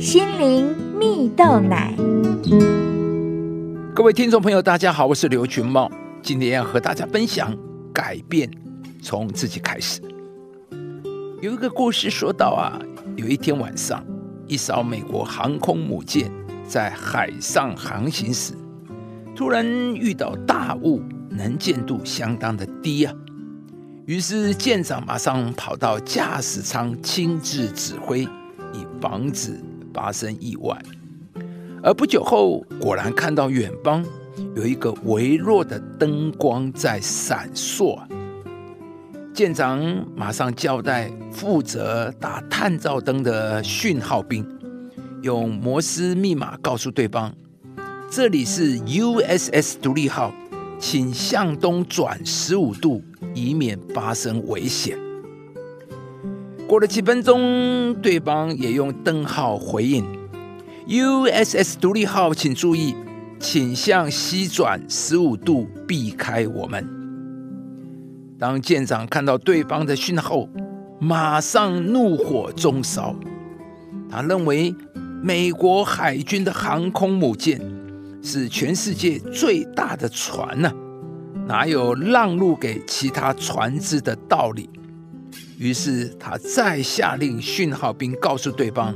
心灵蜜豆奶。各位听众朋友，大家好，我是刘群茂，今天要和大家分享改变从自己开始。有一个故事说到啊，有一天晚上，一艘美国航空母舰在海上航行时，突然遇到大雾，能见度相当的低啊。于是舰长马上跑到驾驶舱亲自指挥，以防止发生意外。而不久后，果然看到远方有一个微弱的灯光在闪烁。舰长马上交代负责打探照灯的讯号兵，用摩斯密码告诉对方：“这里是 USS 独立号，请向东转十五度，以免发生危险。”过了几分钟，对方也用灯号回应。USS 独立号，请注意，请向西转十五度，避开我们。当舰长看到对方的讯号，马上怒火中烧。他认为美国海军的航空母舰是全世界最大的船呢，哪有让路给其他船只的道理？于是他再下令讯号兵告诉对方，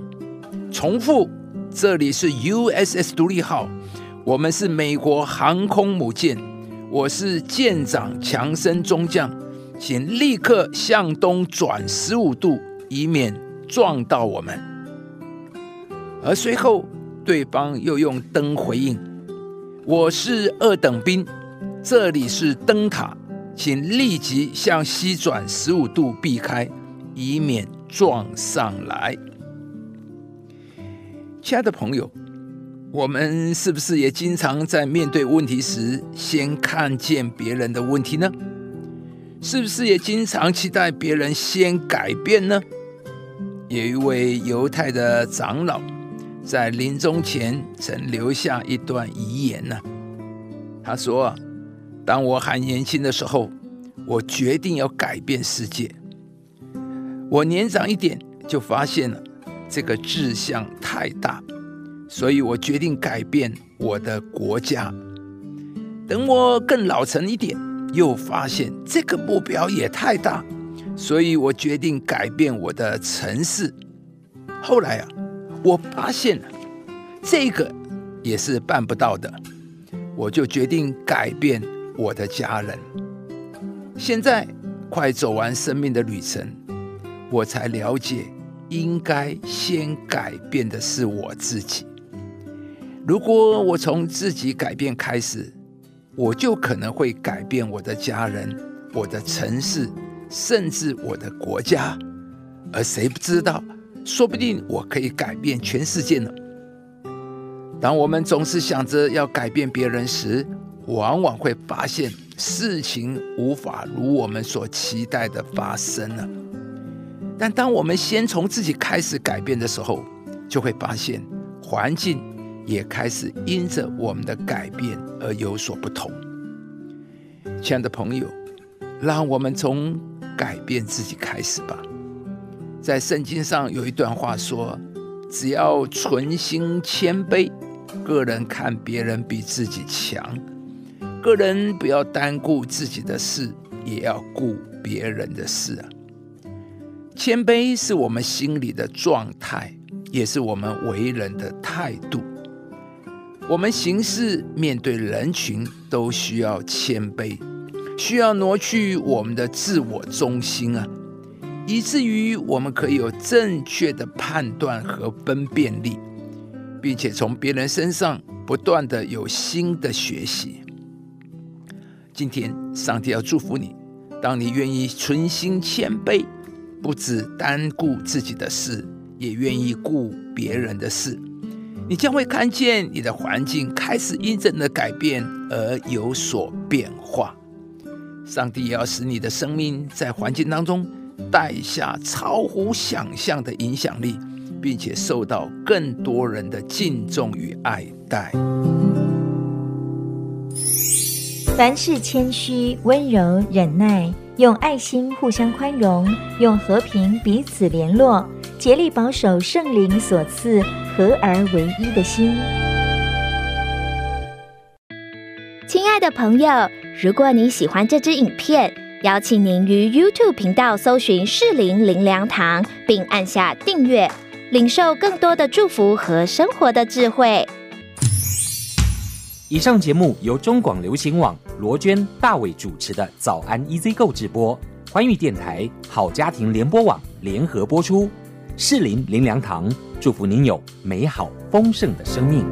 重复。这里是 USS 独立号，我们是美国航空母舰，我是舰长强森中将，请立刻向东转十五度，以免撞到我们。而随后，对方又用灯回应：“我是二等兵，这里是灯塔，请立即向西转十五度避开，以免撞上来。”亲爱的朋友，我们是不是也经常在面对问题时，先看见别人的问题呢？是不是也经常期待别人先改变呢？有一位犹太的长老在临终前曾留下一段遗言呢。他说：“当我还年轻的时候，我决定要改变世界。我年长一点，就发现了。”这个志向太大，所以我决定改变我的国家。等我更老成一点，又发现这个目标也太大，所以我决定改变我的城市。后来啊，我发现了这个也是办不到的，我就决定改变我的家人。现在快走完生命的旅程，我才了解。应该先改变的是我自己。如果我从自己改变开始，我就可能会改变我的家人、我的城市，甚至我的国家。而谁不知道，说不定我可以改变全世界呢？当我们总是想着要改变别人时，往往会发现事情无法如我们所期待的发生了。但当我们先从自己开始改变的时候，就会发现环境也开始因着我们的改变而有所不同。亲爱的朋友，让我们从改变自己开始吧。在圣经上有一段话说：“只要存心谦卑，个人看别人比自己强，个人不要单顾自己的事，也要顾别人的事啊。”谦卑是我们心里的状态，也是我们为人的态度。我们行事面对人群都需要谦卑，需要挪去我们的自我中心啊，以至于我们可以有正确的判断和分辨力，并且从别人身上不断的有新的学习。今天，上帝要祝福你，当你愿意存心谦卑。不只单顾自己的事，也愿意顾别人的事，你将会看见你的环境开始因着的改变而有所变化。上帝也要使你的生命在环境当中带下超乎想象的影响力，并且受到更多人的敬重与爱戴。凡事谦虚、温柔、忍耐，用爱心互相宽容，用和平彼此联络。竭力保守圣灵所赐合而为一的心。亲爱的朋友，如果你喜欢这支影片，邀请您于 YouTube 频道搜寻“适林灵粮堂”，并按下订阅，领受更多的祝福和生活的智慧。以上节目由中广流行网罗娟、大伟主持的《早安 EZ 购》直播，欢迎电台好家庭联播网联合播出。适林灵粮堂祝福您有美好丰盛的生命。